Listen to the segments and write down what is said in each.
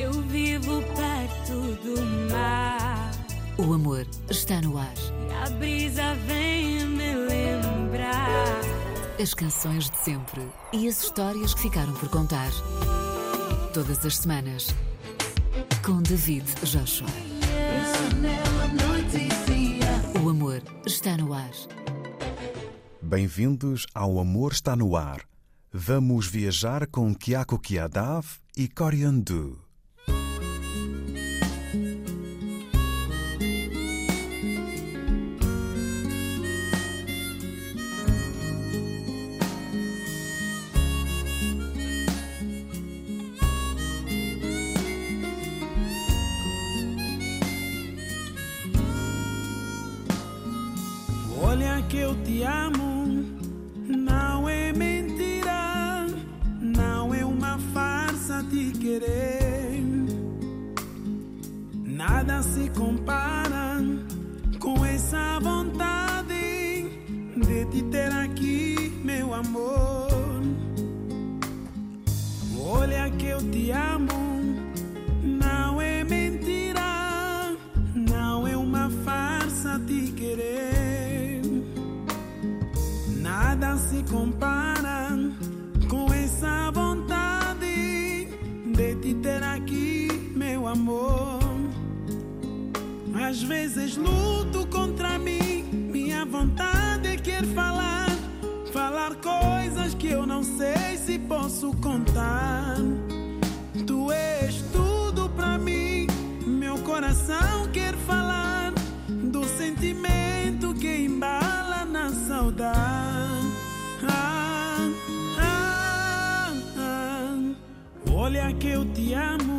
Eu vivo perto do mar. O amor está no ar. E a brisa vem me lembrar. As canções de sempre e as histórias que ficaram por contar. Todas as semanas. Com David Joshua. O amor está no ar. Bem-vindos ao Amor Está No Ar. Vamos viajar com Kiako Kiadav e Corian Do. compara com essa vontade de te ter aqui, meu amor. Às vezes luto contra mim, minha vontade é quer falar, falar coisas que eu não sei se posso contar. Tu és tudo pra mim, meu coração quer falar do sentimento que embala na saudade. que eu te amo.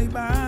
bye bye.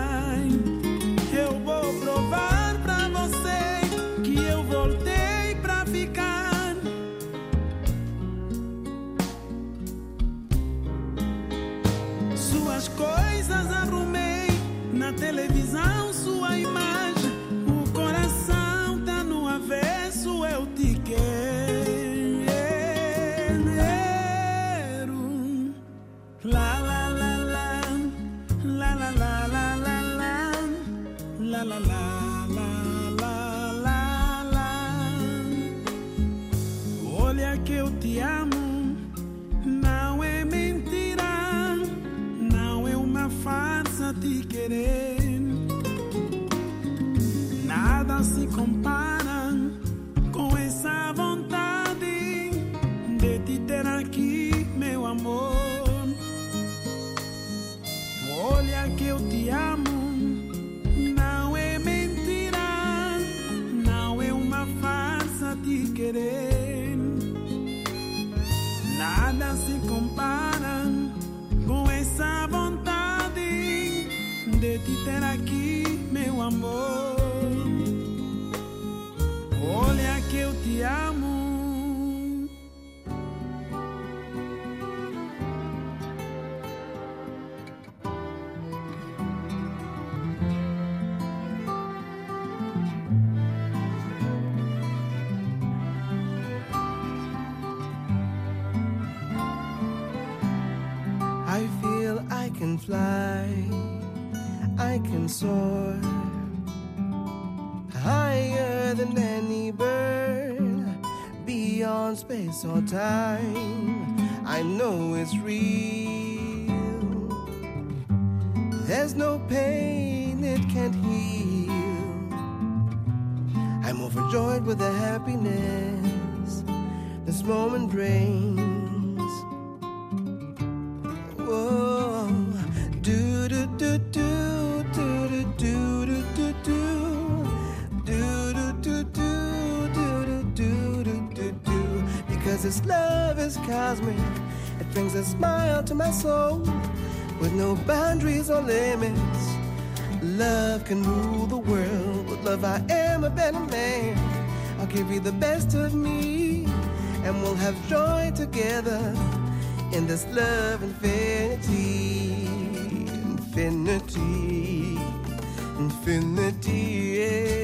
Beyond space or time. I know it's real. There's no pain it can't heal. I'm overjoyed with the happiness this moment brings. This love is cosmic. It brings a smile to my soul with no boundaries or limits. Love can rule the world. With love, I am a better man. I'll give you the best of me, and we'll have joy together in this love infinity. Infinity. Infinity, yeah.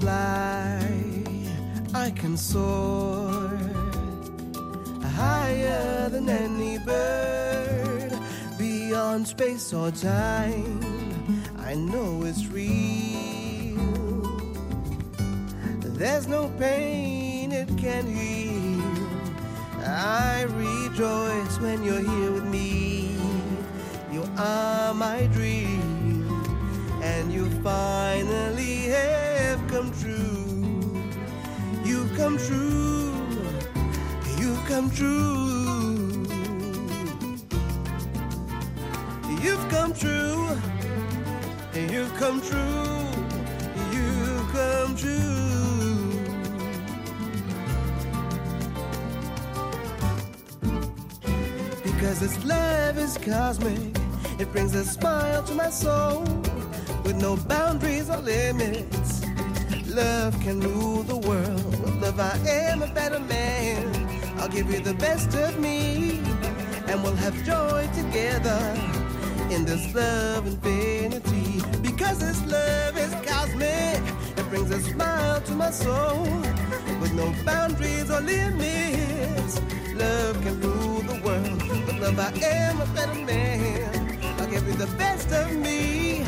Fly, I can soar higher than any bird, beyond space or time. I know it's real. There's no pain it can heal. I rejoice when you're here with me. You are my dream, and you finally have come true. You've come true. You've come true. You've come true. You've come true. You've come true. Because this love is cosmic, it brings a smile to my soul with no boundaries or limits. Love can rule the world. With love, I am a better man. I'll give you the best of me, and we'll have joy together in this love infinity. Because this love is cosmic, it brings a smile to my soul with no boundaries or limits. Love can rule the world. With love, I am a better man. I'll give you the best of me,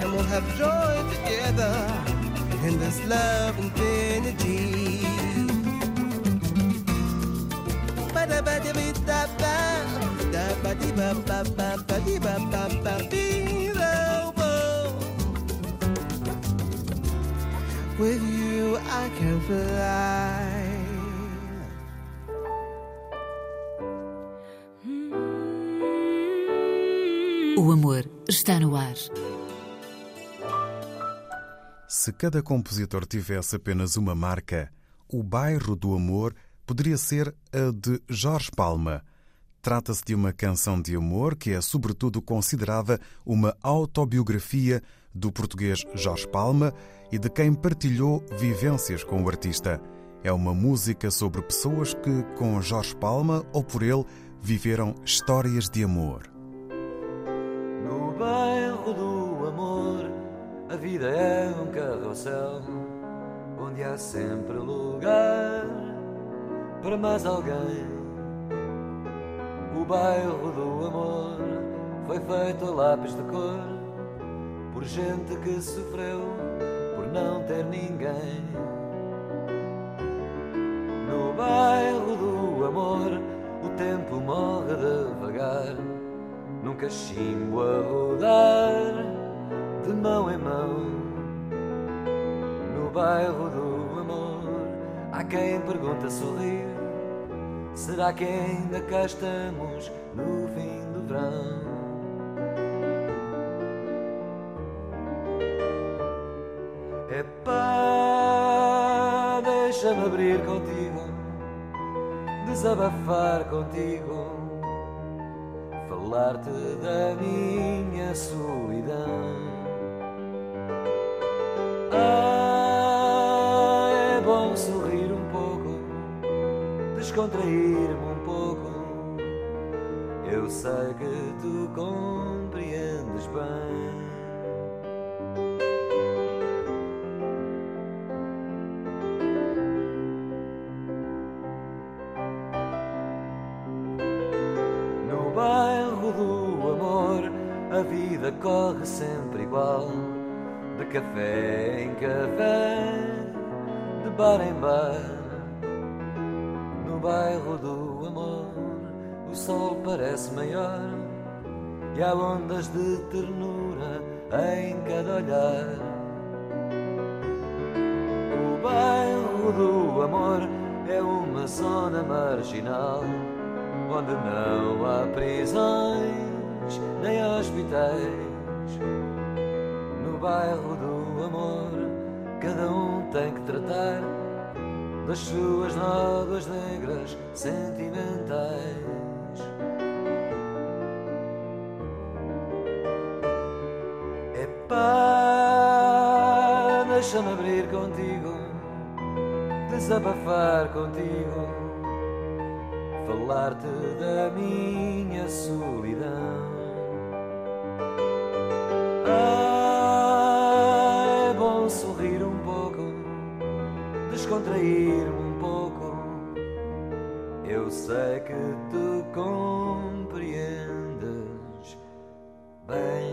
and we'll have joy together endless love infinity. ba da ba ba da ba ba ba ba ba ba. With you I can fly. O amor está no ar. Se cada compositor tivesse apenas uma marca, o bairro do amor poderia ser a de Jorge Palma. Trata-se de uma canção de amor que é, sobretudo, considerada uma autobiografia do português Jorge Palma e de quem partilhou vivências com o artista. É uma música sobre pessoas que, com Jorge Palma ou por ele, viveram histórias de amor. No bairro do amor, a vida é um carrossel onde há sempre lugar para mais alguém. O bairro do amor foi feito a lápis de cor por gente que sofreu por não ter ninguém. No bairro do amor, o tempo morre devagar num cachimbo a rodar de mão em mão. No bairro do amor, há quem pergunta sorrir: será que ainda cá estamos no fim do verão? É pá, deixa-me abrir contigo, desabafar contigo falar-te da minha solidão. Ah, É bom sorrir um pouco, descontrair-me um pouco. Eu sei que tu compreendes bem. café em café, de bar em bar, no bairro do amor, o sol parece maior e há ondas de ternura em cada olhar. O bairro do amor é uma zona marginal onde não há prisões nem hospitais. No bairro amor, cada um tem que tratar das suas nódoas negras sentimentais. É pá, deixa-me abrir contigo, desabafar contigo, falar-te da minha solidão. descontrair um pouco. Eu sei que tu compreendes bem.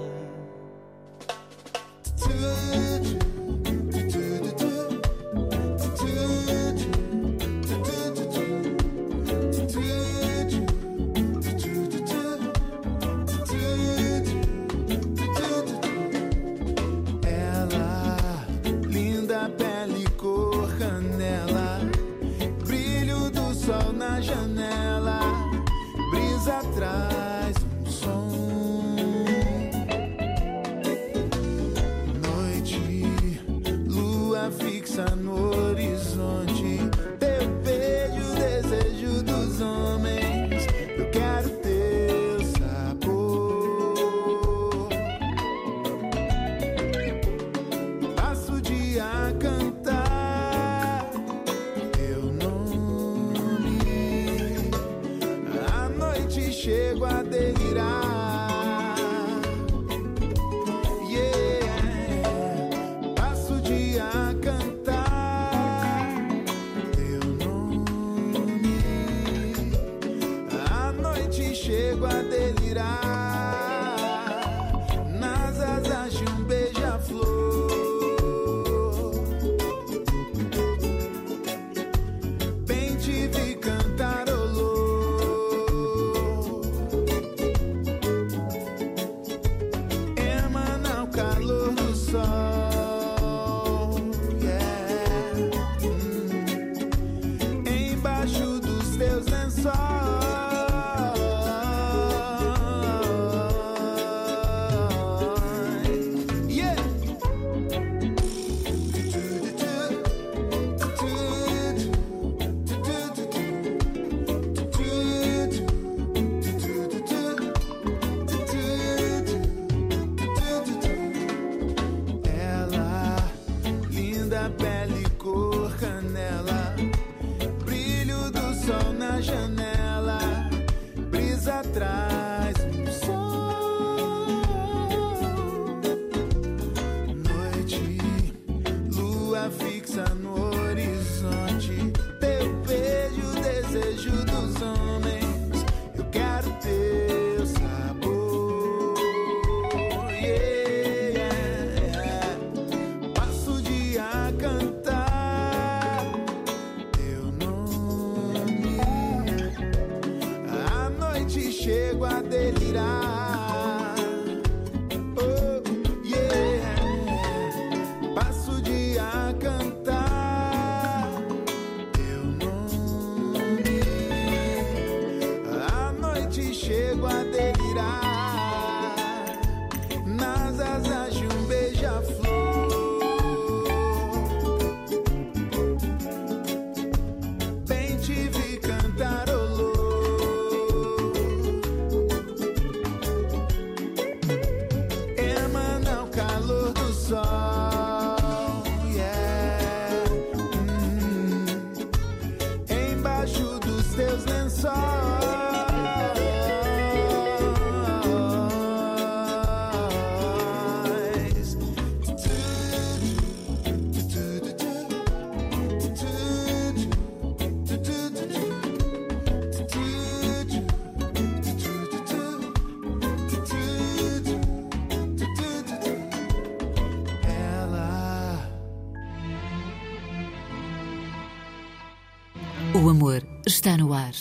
Está no ar.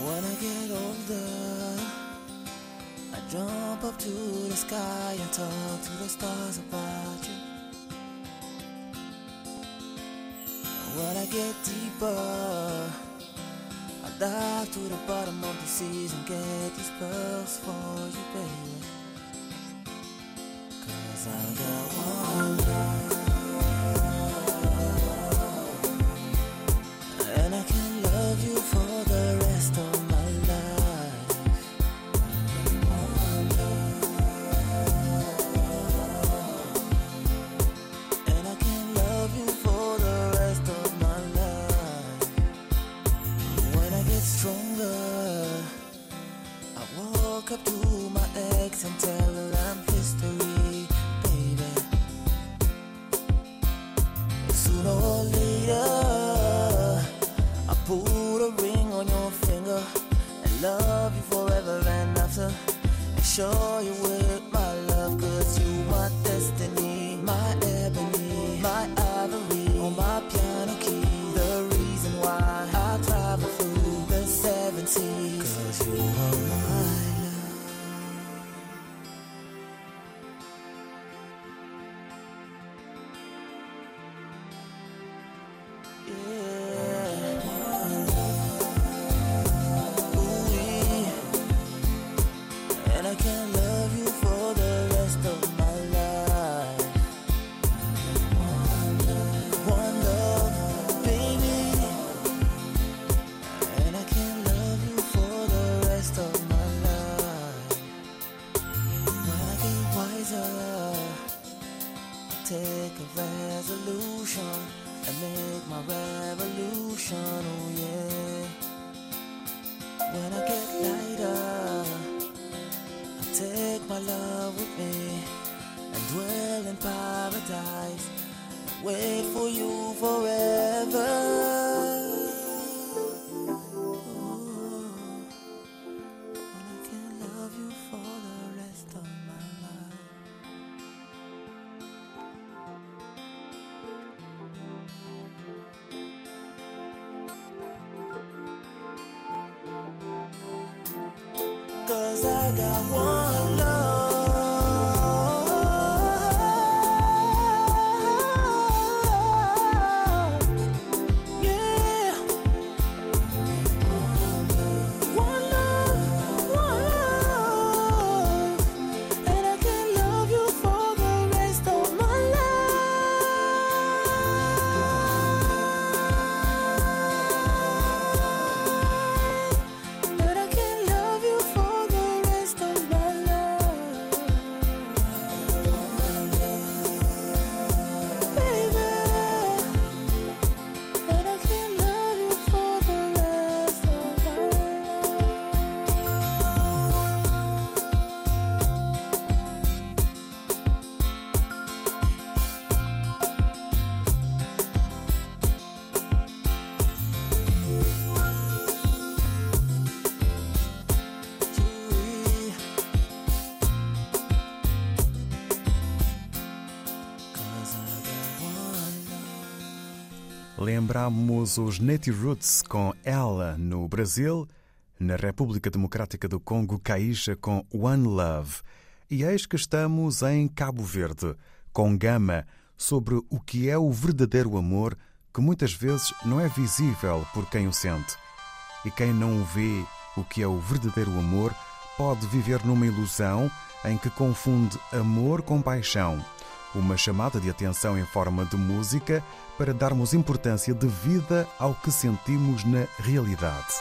When I get older, I jump up to the sky and talk to the stars about you. When I get deeper, Dive to the bottom of the seas and get these pearls for you, baby. Cause I got one. Yeah. lembramos os Native Roots com Ela no Brasil, na República Democrática do Congo, Caixa com One Love. E eis que estamos em Cabo Verde, com Gama, sobre o que é o verdadeiro amor que muitas vezes não é visível por quem o sente. E quem não vê o que é o verdadeiro amor pode viver numa ilusão em que confunde amor com paixão. Uma chamada de atenção em forma de música para darmos importância de vida ao que sentimos na realidade.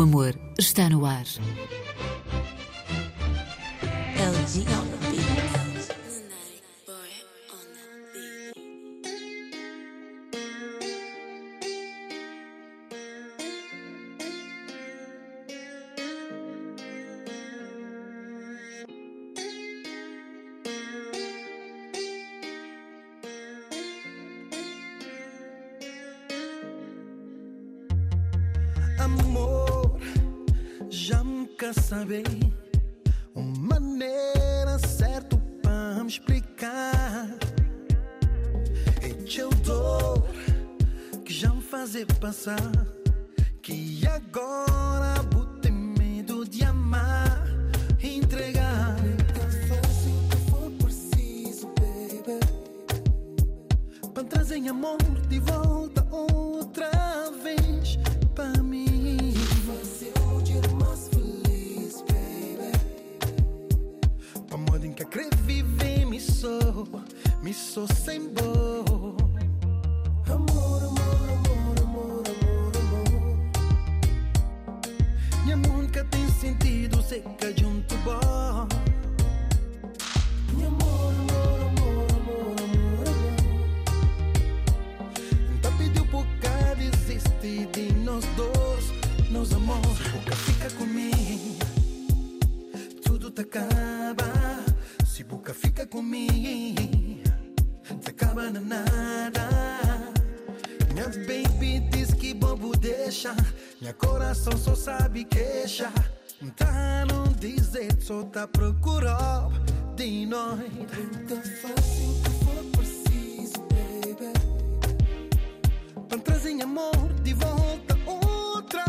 O amor está no ar. LG. Che crevi me sou, me sou sem boh pesa Minha coração só sabe queixa. Tá num dizer, só tá procurando de nós. Então faço o que for preciso, baby Pra trazer amor de volta outra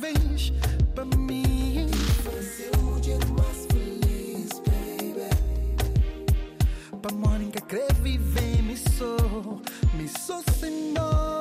vez pra mim. Fazer o dia mais feliz, baby. Pra Mônica crer viver, me sou, me sou senhor.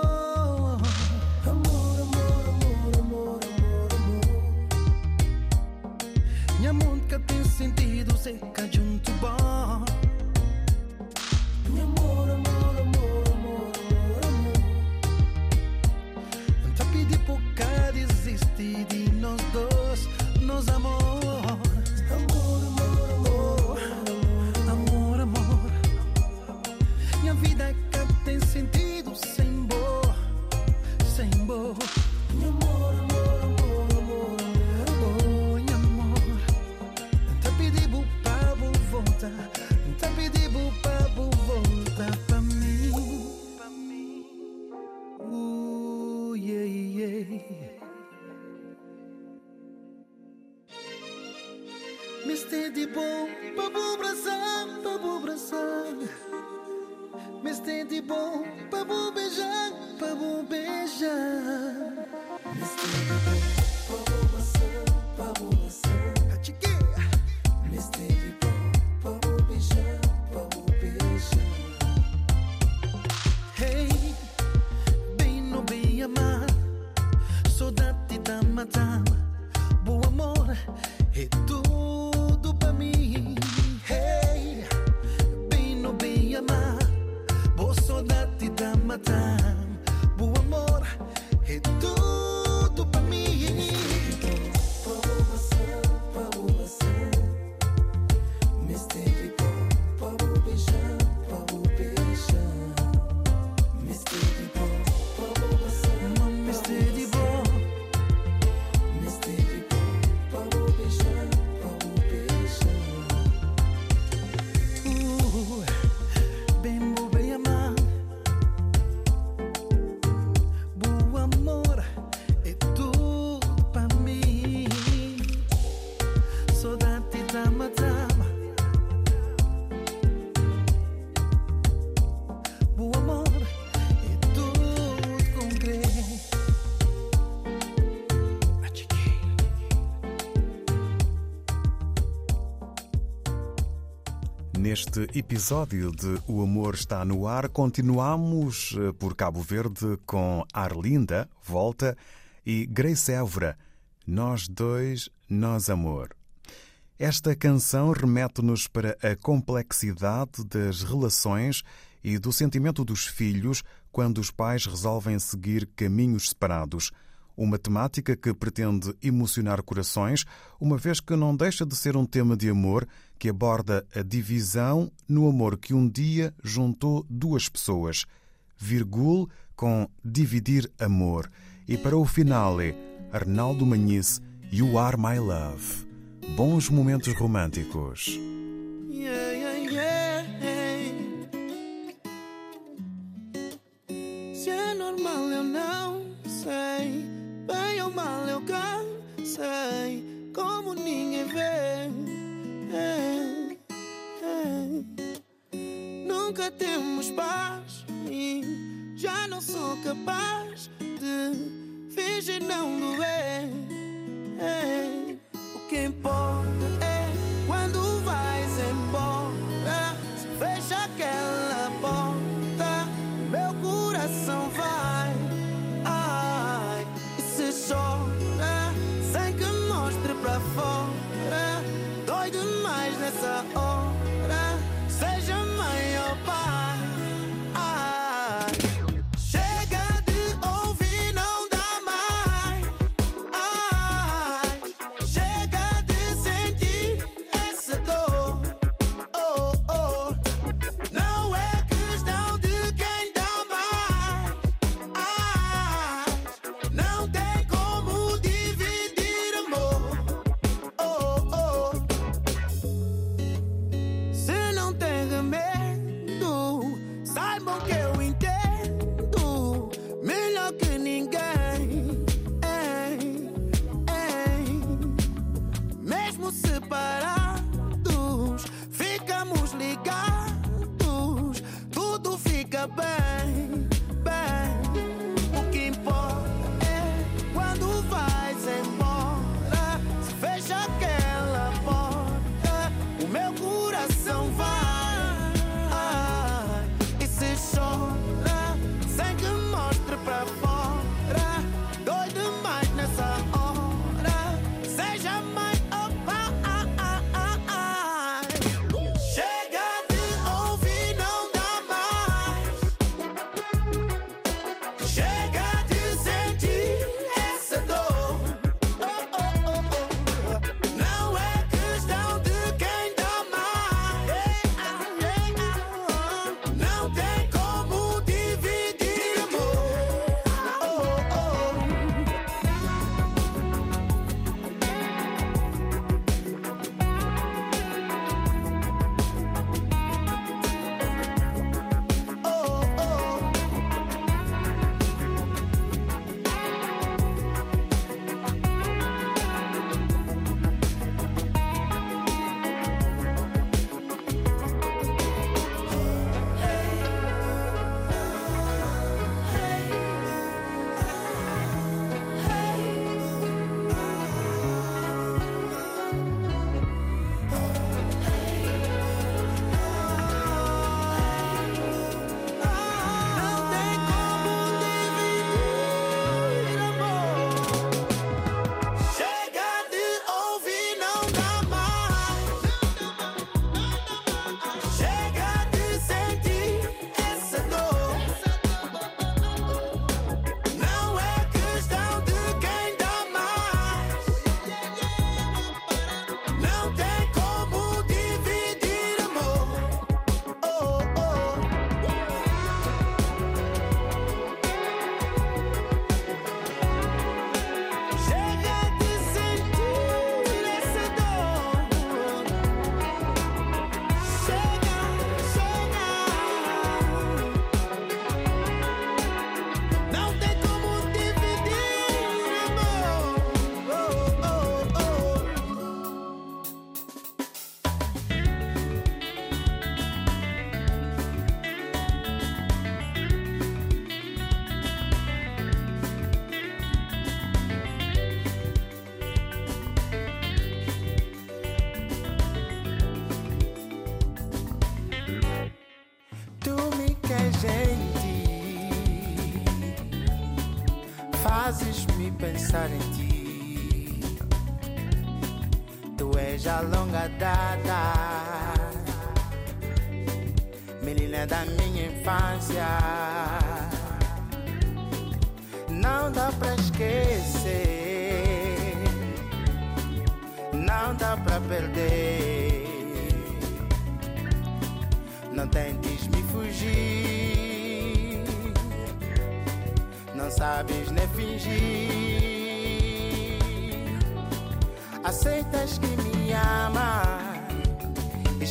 Neste episódio de O Amor Está no Ar, continuamos eh, por Cabo Verde com Arlinda, Volta, e Grace Évora, Nós Dois, Nós Amor. Esta canção remete-nos para a complexidade das relações e do sentimento dos filhos quando os pais resolvem seguir caminhos separados – uma temática que pretende emocionar corações, uma vez que não deixa de ser um tema de amor que aborda a divisão no amor que um dia juntou duas pessoas. Virgul com Dividir Amor. E para o finale, Arnaldo Manhice, You Are My Love. Bons momentos românticos. temos paz e já não sou capaz de fingir não doer. É. O que importa é quando vais embora, se fecha aquela porta, meu coração vai.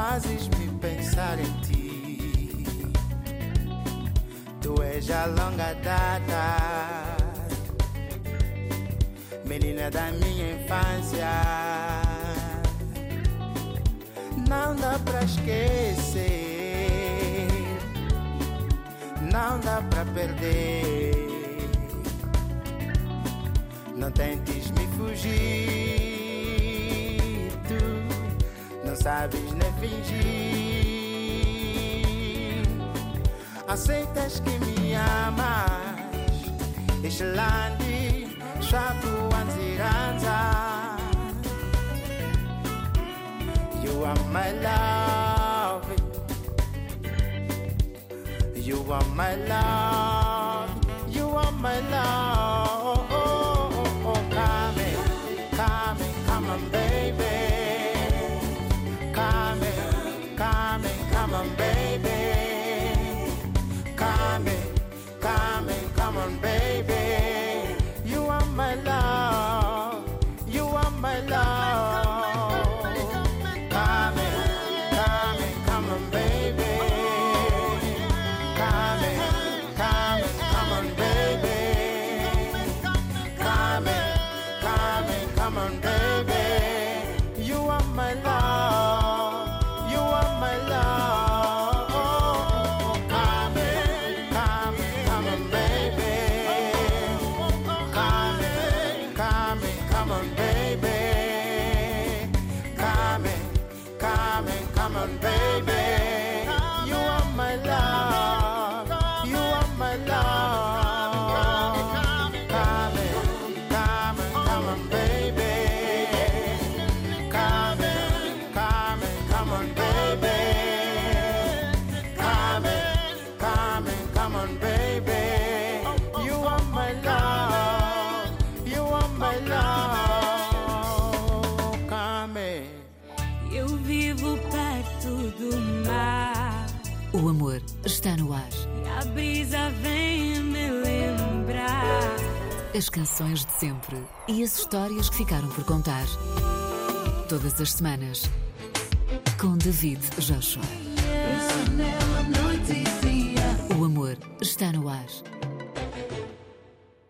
fazes-me pensar em ti. Tu és a longa data, menina da minha infância. Não dá pra esquecer, não dá pra perder. Não tentes me fugir. não sabes nem fingir. Aceitas que me amas, Islandi, Anziranza. You are my love, you are my love, you are my love. as canções de sempre e as histórias que ficaram por contar. Todas as semanas, com David Joshua. O amor está no ar.